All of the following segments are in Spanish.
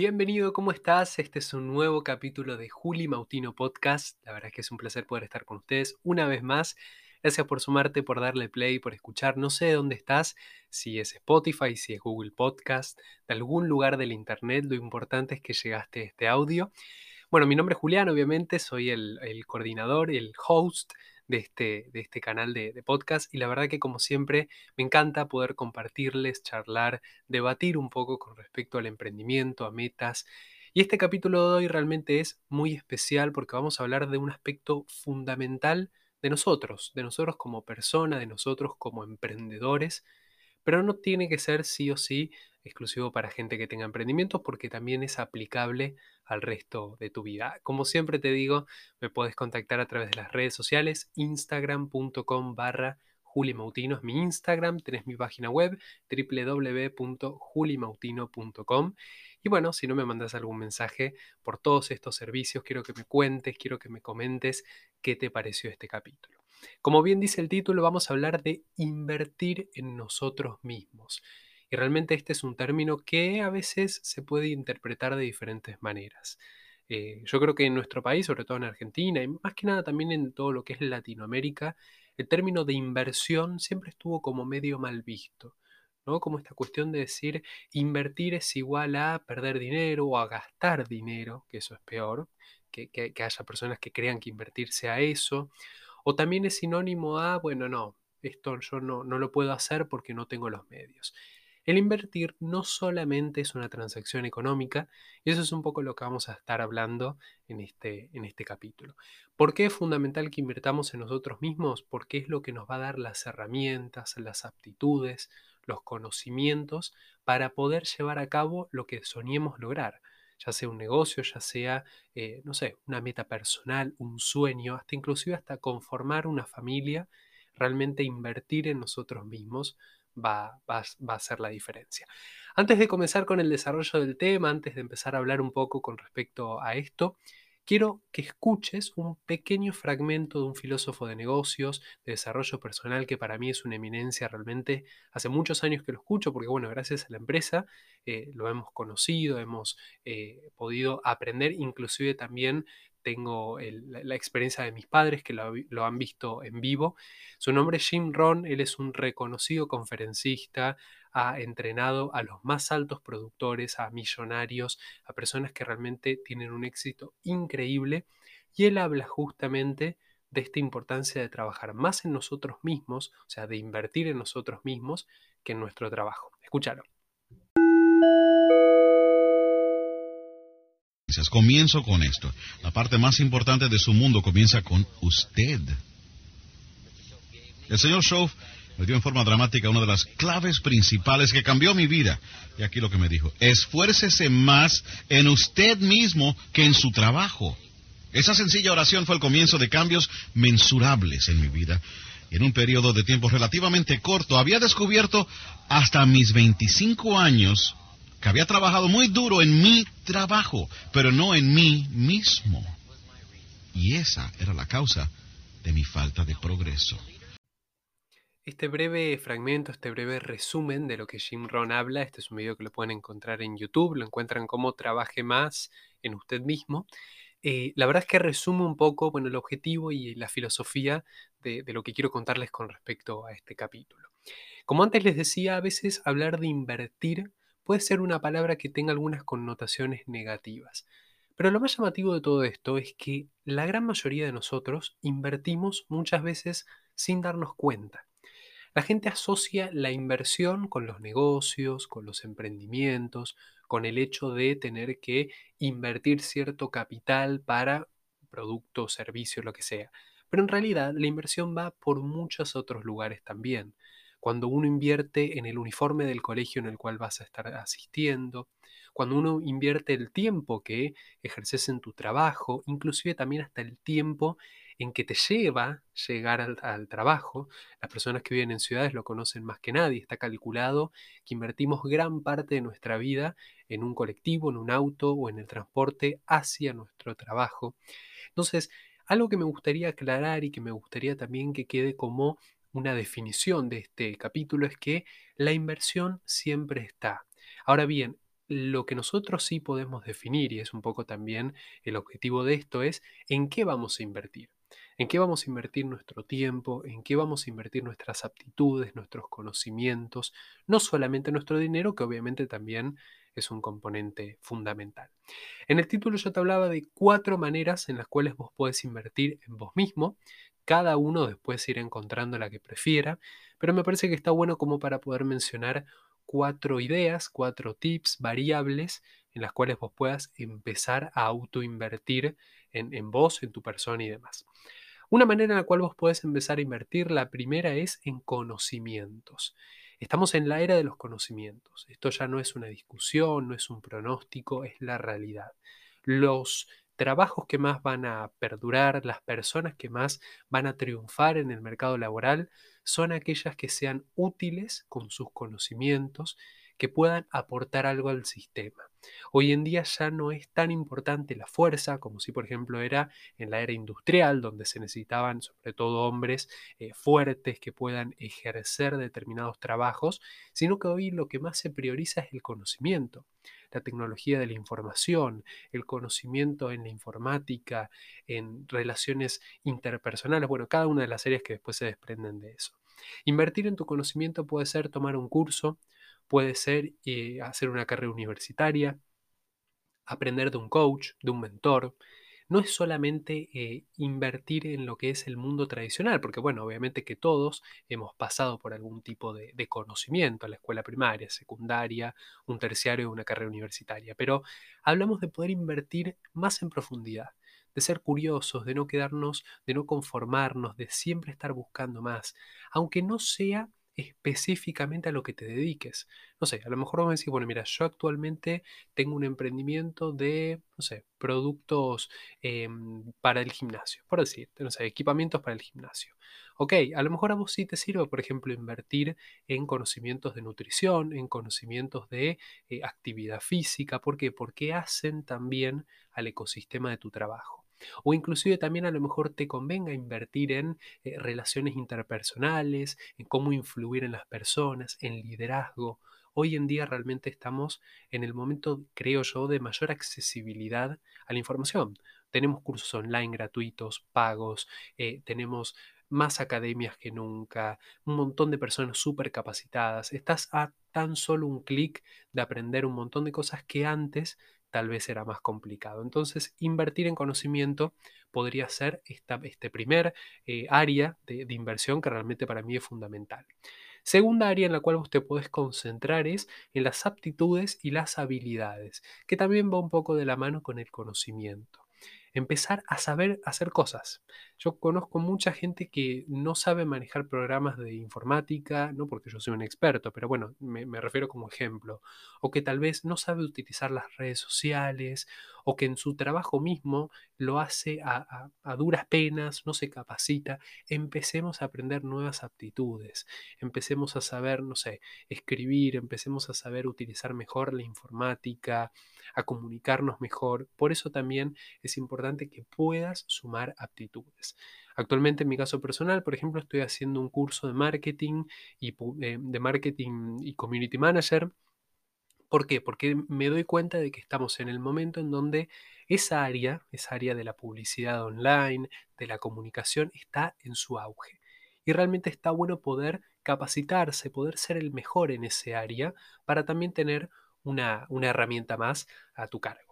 Bienvenido, ¿cómo estás? Este es un nuevo capítulo de Juli Mautino Podcast. La verdad es que es un placer poder estar con ustedes una vez más. Gracias por sumarte, por darle play, por escuchar. No sé de dónde estás, si es Spotify, si es Google Podcast, de algún lugar del Internet. Lo importante es que llegaste a este audio. Bueno, mi nombre es Julián, obviamente, soy el, el coordinador, el host de este, de este canal de, podcast y la verdad que como siempre me encanta poder compartirles, charlar, debatir un poco con respecto al emprendimiento, a metas. Y este capítulo de hoy realmente es muy especial porque vamos a hablar de un aspecto fundamental de nosotros, de nosotros como persona, de nosotros como emprendedores, pero no tiene que ser sí o sí exclusivo para gente que tenga emprendimientos porque también es aplicable al resto de tu vida. Como siempre te digo, me puedes contactar a través de las redes sociales, instagram.com barra julimautino es mi Instagram, tenés mi página web www.julimautino.com y bueno, si no me mandas algún mensaje por todos estos servicios, quiero que me cuentes, quiero que me comentes qué te pareció este capítulo. Como bien dice el título, vamos a hablar de invertir en nosotros mismos. Y realmente este es un término que a veces se puede interpretar de diferentes maneras. Eh, yo creo que en nuestro país, sobre todo en Argentina, y más que nada también en todo lo que es Latinoamérica, el término de inversión siempre estuvo como medio mal visto. ¿no? Como esta cuestión de decir invertir es igual a perder dinero o a gastar dinero, que eso es peor, que, que haya personas que crean que invertir sea eso, o también es sinónimo a, bueno, no, esto yo no, no lo puedo hacer porque no tengo los medios. El invertir no solamente es una transacción económica, y eso es un poco lo que vamos a estar hablando en este, en este capítulo. ¿Por qué es fundamental que invertamos en nosotros mismos? Porque es lo que nos va a dar las herramientas, las aptitudes, los conocimientos para poder llevar a cabo lo que soñemos lograr ya sea un negocio, ya sea, eh, no sé, una meta personal, un sueño, hasta inclusive hasta conformar una familia, realmente invertir en nosotros mismos va, a hacer la diferencia. Antes de comenzar con el desarrollo del tema, antes de empezar a hablar un poco con respecto a esto, quiero que escuches un pequeño fragmento de un filósofo de negocios, de desarrollo personal, que para mí es una eminencia realmente. Hace muchos años que lo escucho, porque bueno, gracias a la empresa eh, lo hemos conocido, hemos eh, podido aprender, inclusive también tengo la, experiencia de mis padres que lo, han visto en vivo. Su nombre es Jim Ron, él es un reconocido conferencista, ha entrenado a los más altos productores, a millonarios, a personas que realmente tienen un éxito increíble y él habla justamente de esta importancia de trabajar más en nosotros mismos, o sea, de invertir en nosotros mismos que en nuestro trabajo. Escúchalo. Comienzo con esto. La parte más importante de su mundo comienza con usted. El señor Schoff me dio en forma dramática una de las claves principales que cambió mi vida. Y aquí lo que me dijo, esfuércese más en usted mismo que en su trabajo. Esa sencilla oración fue el comienzo de cambios mensurables en mi vida. Y en un periodo de tiempo relativamente corto había descubierto hasta mis 25 años que había trabajado muy duro en mi trabajo, pero no en mí mismo. Y esa era la causa de mi falta de progreso. Este breve fragmento, este breve resumen de lo que Jim Ron habla, este es un video que lo pueden encontrar en YouTube, lo encuentran como trabaje más en usted mismo. Eh, la verdad es que resume un poco bueno, el objetivo y la filosofía de, de lo que quiero contarles con respecto a este capítulo. Como antes les decía, a veces hablar de invertir puede ser una palabra que tenga algunas connotaciones negativas. Pero lo más llamativo de todo esto es que la gran mayoría de nosotros invertimos muchas veces sin darnos cuenta. La gente asocia la inversión con los negocios, con los emprendimientos, con el hecho de tener que invertir cierto capital para producto, servicio, lo que sea. Pero en realidad la inversión va por muchos otros lugares también cuando uno invierte en el uniforme del colegio en el cual vas a estar asistiendo, cuando uno invierte el tiempo que ejerces en tu trabajo, inclusive también hasta el tiempo en que te lleva llegar al, trabajo. Las personas que viven en ciudades lo conocen más que nadie. Está calculado que invertimos gran parte de nuestra vida en un colectivo, en un auto o en el transporte hacia nuestro trabajo. Entonces, algo que me gustaría aclarar y que me gustaría también que quede como una definición de este capítulo es que la inversión siempre está. Ahora bien, lo que nosotros sí podemos definir, y es un poco también el objetivo de esto, es en qué vamos a invertir. ¿En qué vamos a invertir nuestro tiempo? ¿En qué vamos a invertir nuestras aptitudes, nuestros conocimientos? No solamente nuestro dinero, que obviamente también es un componente fundamental. En el título yo te hablaba de cuatro maneras en las cuales vos podés invertir en vos mismo. Cada uno después irá encontrando la que prefiera, pero me parece que está bueno como para poder mencionar cuatro ideas, cuatro tips, variables en las cuales vos puedas empezar a autoinvertir en, en vos, en tu persona y demás. Una manera en la cual vos podés empezar a invertir, la primera es en conocimientos. Estamos en la era de los conocimientos. Esto ya no es una discusión, no es un pronóstico, es la realidad. Los trabajos que más van a perdurar, las personas que más van a triunfar en el mercado laboral, son aquellas que sean útiles con sus conocimientos, que puedan aportar algo al sistema. Hoy en día ya no es tan importante la fuerza como si, por ejemplo, era en la era industrial, donde se necesitaban sobre todo hombres eh, fuertes que puedan ejercer determinados trabajos, sino que hoy lo que más se prioriza es el conocimiento la tecnología de la información, el conocimiento en la informática, en relaciones interpersonales, bueno, cada una de las áreas que después se desprenden de eso. Invertir en tu conocimiento puede ser tomar un curso, puede ser eh, hacer una carrera universitaria, aprender de un coach, de un mentor. No es solamente eh, invertir en lo que es el mundo tradicional, porque bueno, obviamente que todos hemos pasado por algún tipo de, conocimiento, la escuela primaria, secundaria, un terciario una carrera universitaria, pero hablamos de poder invertir más en profundidad de ser curiosos, de no quedarnos, de no conformarnos, de siempre estar buscando más, aunque no sea específicamente a lo que te dediques. No sé, a lo mejor vos me decís, bueno, mira, yo actualmente tengo un emprendimiento de, no sé, productos em, para el gimnasio, por decirte, no sé, equipamientos para el gimnasio. Ok, a lo mejor a vos sí te sirve, por ejemplo, invertir en conocimientos de nutrición, en conocimientos de eh, actividad física. ¿Por qué? Porque hacen también al ecosistema de tu trabajo. O inclusive también a lo mejor te convenga invertir en eh, relaciones interpersonales, en cómo influir en las personas, en liderazgo. Hoy en día realmente estamos en el momento, creo yo, de mayor accesibilidad a la información. Tenemos cursos online gratuitos, pagos, eh, tenemos más academias que nunca, un montón de personas súper capacitadas. Estás a tan solo un clic de aprender un montón de cosas que antes tal vez era más complicado. Entonces, invertir en conocimiento podría ser esta, este primer eh, área de, de, inversión que realmente para mí es fundamental. Segunda área en la cual usted puede concentrar es en las aptitudes y las habilidades, que también va un poco de la mano con el conocimiento empezar a saber hacer cosas. Yo conozco mucha gente que no sabe manejar programas de informática, no porque yo soy un experto, pero bueno, me, refiero como ejemplo, o que tal vez no sabe utilizar las redes sociales, o que en su trabajo mismo lo hace a, a duras penas, no se capacita. Empecemos a aprender nuevas aptitudes, empecemos a saber, no sé, escribir, empecemos a saber utilizar mejor la informática, a comunicarnos mejor. Por eso también es importante que puedas sumar aptitudes. Actualmente en mi caso personal, por ejemplo, estoy haciendo un curso de marketing y eh, de marketing y community manager. ¿Por qué? Porque me doy cuenta de que estamos en el momento en donde esa área, esa área de la publicidad online, de la comunicación, está en su auge. Y realmente está bueno poder capacitarse, poder ser el mejor en ese área para también tener una, herramienta más a tu cargo.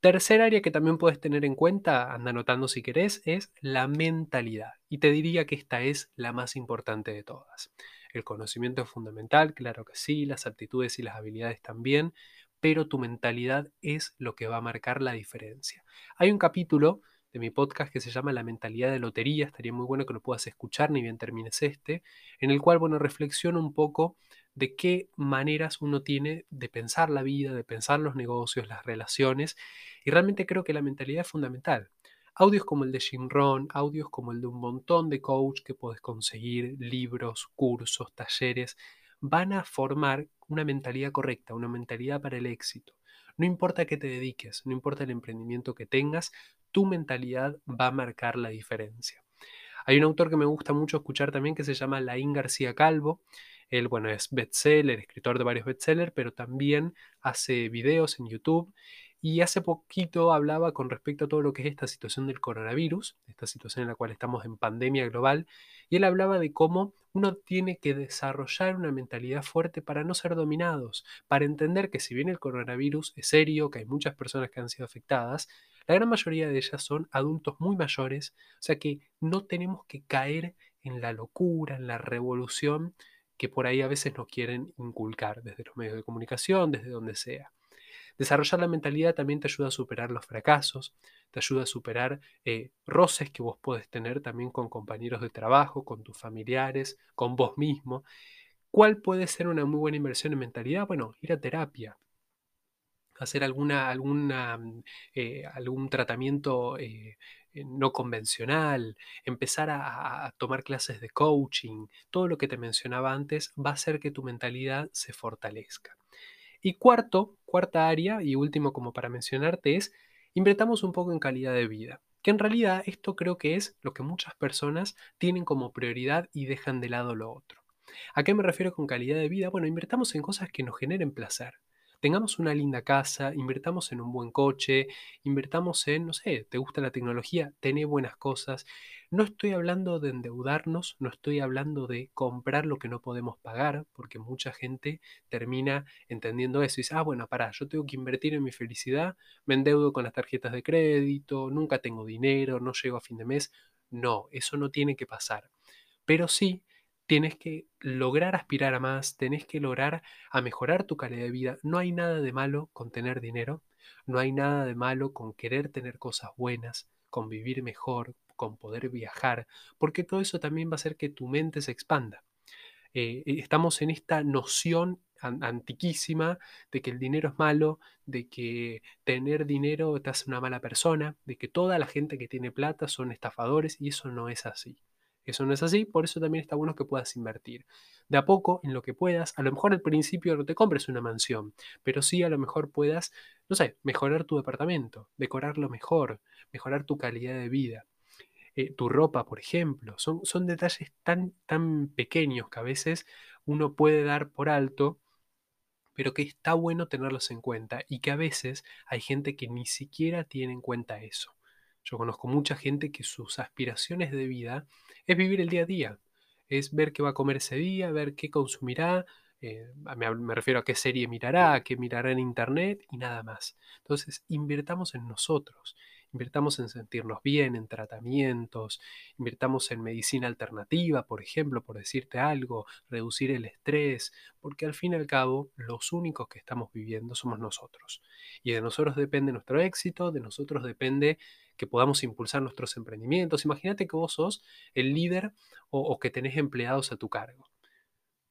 Tercer área que también puedes tener en cuenta, anda anotando si querés, es la mentalidad. Y te diría que esta es la más importante de todas. El conocimiento es fundamental, claro que sí, las aptitudes y las habilidades también, pero tu mentalidad es lo que va a marcar la diferencia. Hay un capítulo de mi podcast que se llama La mentalidad de lotería, estaría muy bueno que lo puedas escuchar ni bien termines este, en el cual, bueno, reflexiono un poco de qué maneras uno tiene de pensar la vida, de pensar los negocios, las relaciones, y realmente creo que la mentalidad es fundamental. Audios como el de Jim Rohn, audios como el de un montón de coach que puedes conseguir, libros, cursos, talleres, van a formar una mentalidad correcta, una mentalidad para el éxito. No importa qué te dediques, no importa el emprendimiento que tengas, tu mentalidad va a marcar la diferencia. Hay un autor que me gusta mucho escuchar también que se llama Laín García Calvo. Él, bueno, es bestseller, escritor de varios bestsellers, pero también hace videos en YouTube. Y hace poquito hablaba con respecto a todo lo que es esta situación del coronavirus, esta situación en la cual estamos en pandemia global, y él hablaba de cómo uno tiene que desarrollar una mentalidad fuerte para no ser dominados, para entender que si bien el coronavirus es serio, que hay muchas personas que han sido afectadas, la gran mayoría de ellas son adultos muy mayores, o sea que no tenemos que caer en la locura, en la revolución que por ahí a veces nos quieren inculcar desde los medios de comunicación, desde donde sea. Desarrollar la mentalidad también te ayuda a superar los fracasos, te ayuda a superar eh, roces que vos podés tener también con compañeros de trabajo, con tus familiares, con vos mismo. ¿Cuál puede ser una muy buena inversión en mentalidad? Bueno, ir a terapia, hacer alguna, alguna, mm, eh, algún tratamiento eh, no convencional, empezar a, a, tomar clases de coaching, todo lo que te mencionaba antes va a hacer que tu mentalidad se fortalezca. Y cuarto, cuarta área y último como para mencionarte es, invertamos un poco en calidad de vida. Que en realidad esto creo que es lo que muchas personas tienen como prioridad y dejan de lado lo otro. ¿A qué me refiero con calidad de vida? Bueno, invertamos en cosas que nos generen placer tengamos una linda casa, invertamos en un buen coche, invertamos en, no sé, te gusta la tecnología, tené buenas cosas. No estoy hablando de endeudarnos, no estoy hablando de comprar lo que no podemos pagar, porque mucha gente termina entendiendo eso y dice, ah, bueno, pará, yo tengo que invertir en mi felicidad, me endeudo con las tarjetas de crédito, nunca tengo dinero, no llego a fin de mes. No, eso no tiene que pasar. Pero sí tienes que lograr aspirar a más, tenés que lograr a mejorar tu calidad de vida. No hay nada de malo con tener dinero, no hay nada de malo con querer tener cosas buenas, con vivir mejor, con poder viajar, porque todo eso también va a hacer que tu mente se expanda. Eh, estamos en esta noción antiquísima de que el dinero es malo, de que tener dinero te hace una mala persona, de que toda la gente que tiene plata son estafadores y eso no es así. Eso no es así, por eso también está bueno que puedas invertir. De a poco, en lo que puedas, a lo mejor al principio no te compres una mansión, pero sí a lo mejor puedas, no sé, mejorar tu departamento, decorarlo mejor, mejorar tu calidad de vida. Eh, tu ropa, por ejemplo, son, son detalles tan, tan pequeños que a veces uno puede dar por alto, pero que está bueno tenerlos en cuenta y que a veces hay gente que ni siquiera tiene en cuenta eso. Yo conozco mucha gente que sus aspiraciones de vida es vivir el día a día, es ver qué va a comer ese día, ver qué consumirá, eh, me, refiero a qué serie mirará, a qué mirará en internet y nada más. Entonces, invirtamos en nosotros, invirtamos en sentirnos bien, en tratamientos, invirtamos en medicina alternativa, por ejemplo, por decirte algo, reducir el estrés, porque al fin y al cabo los únicos que estamos viviendo somos nosotros. Y de nosotros depende nuestro éxito, de nosotros depende que podamos impulsar nuestros emprendimientos. Imagínate que vos sos el líder o, que tenés empleados a tu cargo.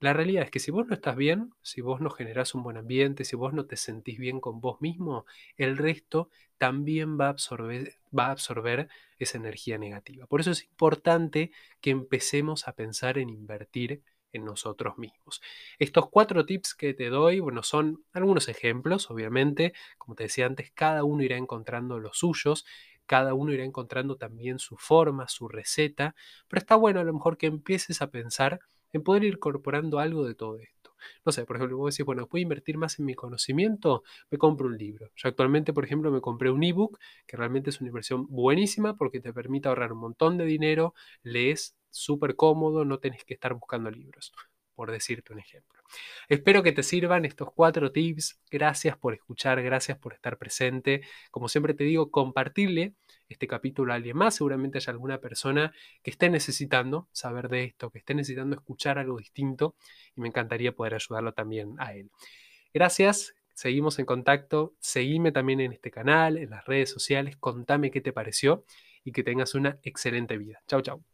La realidad es que si vos no estás bien, si vos no generás un buen ambiente, si vos no te sentís bien con vos mismo, el resto también va a absorber, va a absorber esa energía negativa. Por eso es importante que empecemos a pensar en invertir en nosotros mismos. Estos cuatro tips que te doy, bueno, son algunos ejemplos, obviamente, como te decía antes, cada uno irá encontrando los suyos cada uno irá encontrando también su forma, su receta, pero está bueno a lo mejor que empieces a pensar en poder ir incorporando algo de todo esto. No sé, por ejemplo, vos decís, bueno, ¿puedo invertir más en mi conocimiento? Me compro un libro. Yo actualmente, por ejemplo, me compré un ebook, que realmente es una inversión buenísima porque te permite ahorrar un montón de dinero, lees súper cómodo, no tenés que estar buscando libros por decirte un ejemplo. Espero que te sirvan estos cuatro tips. Gracias por escuchar, gracias por estar presente. Como siempre te digo, compartirle este capítulo a alguien más. Seguramente haya alguna persona que esté necesitando saber de esto, que esté necesitando escuchar algo distinto y me encantaría poder ayudarlo también a él. Gracias, seguimos en contacto. Seguime también en este canal, en las redes sociales. Contame qué te pareció y que tengas una excelente vida. Chau, chau.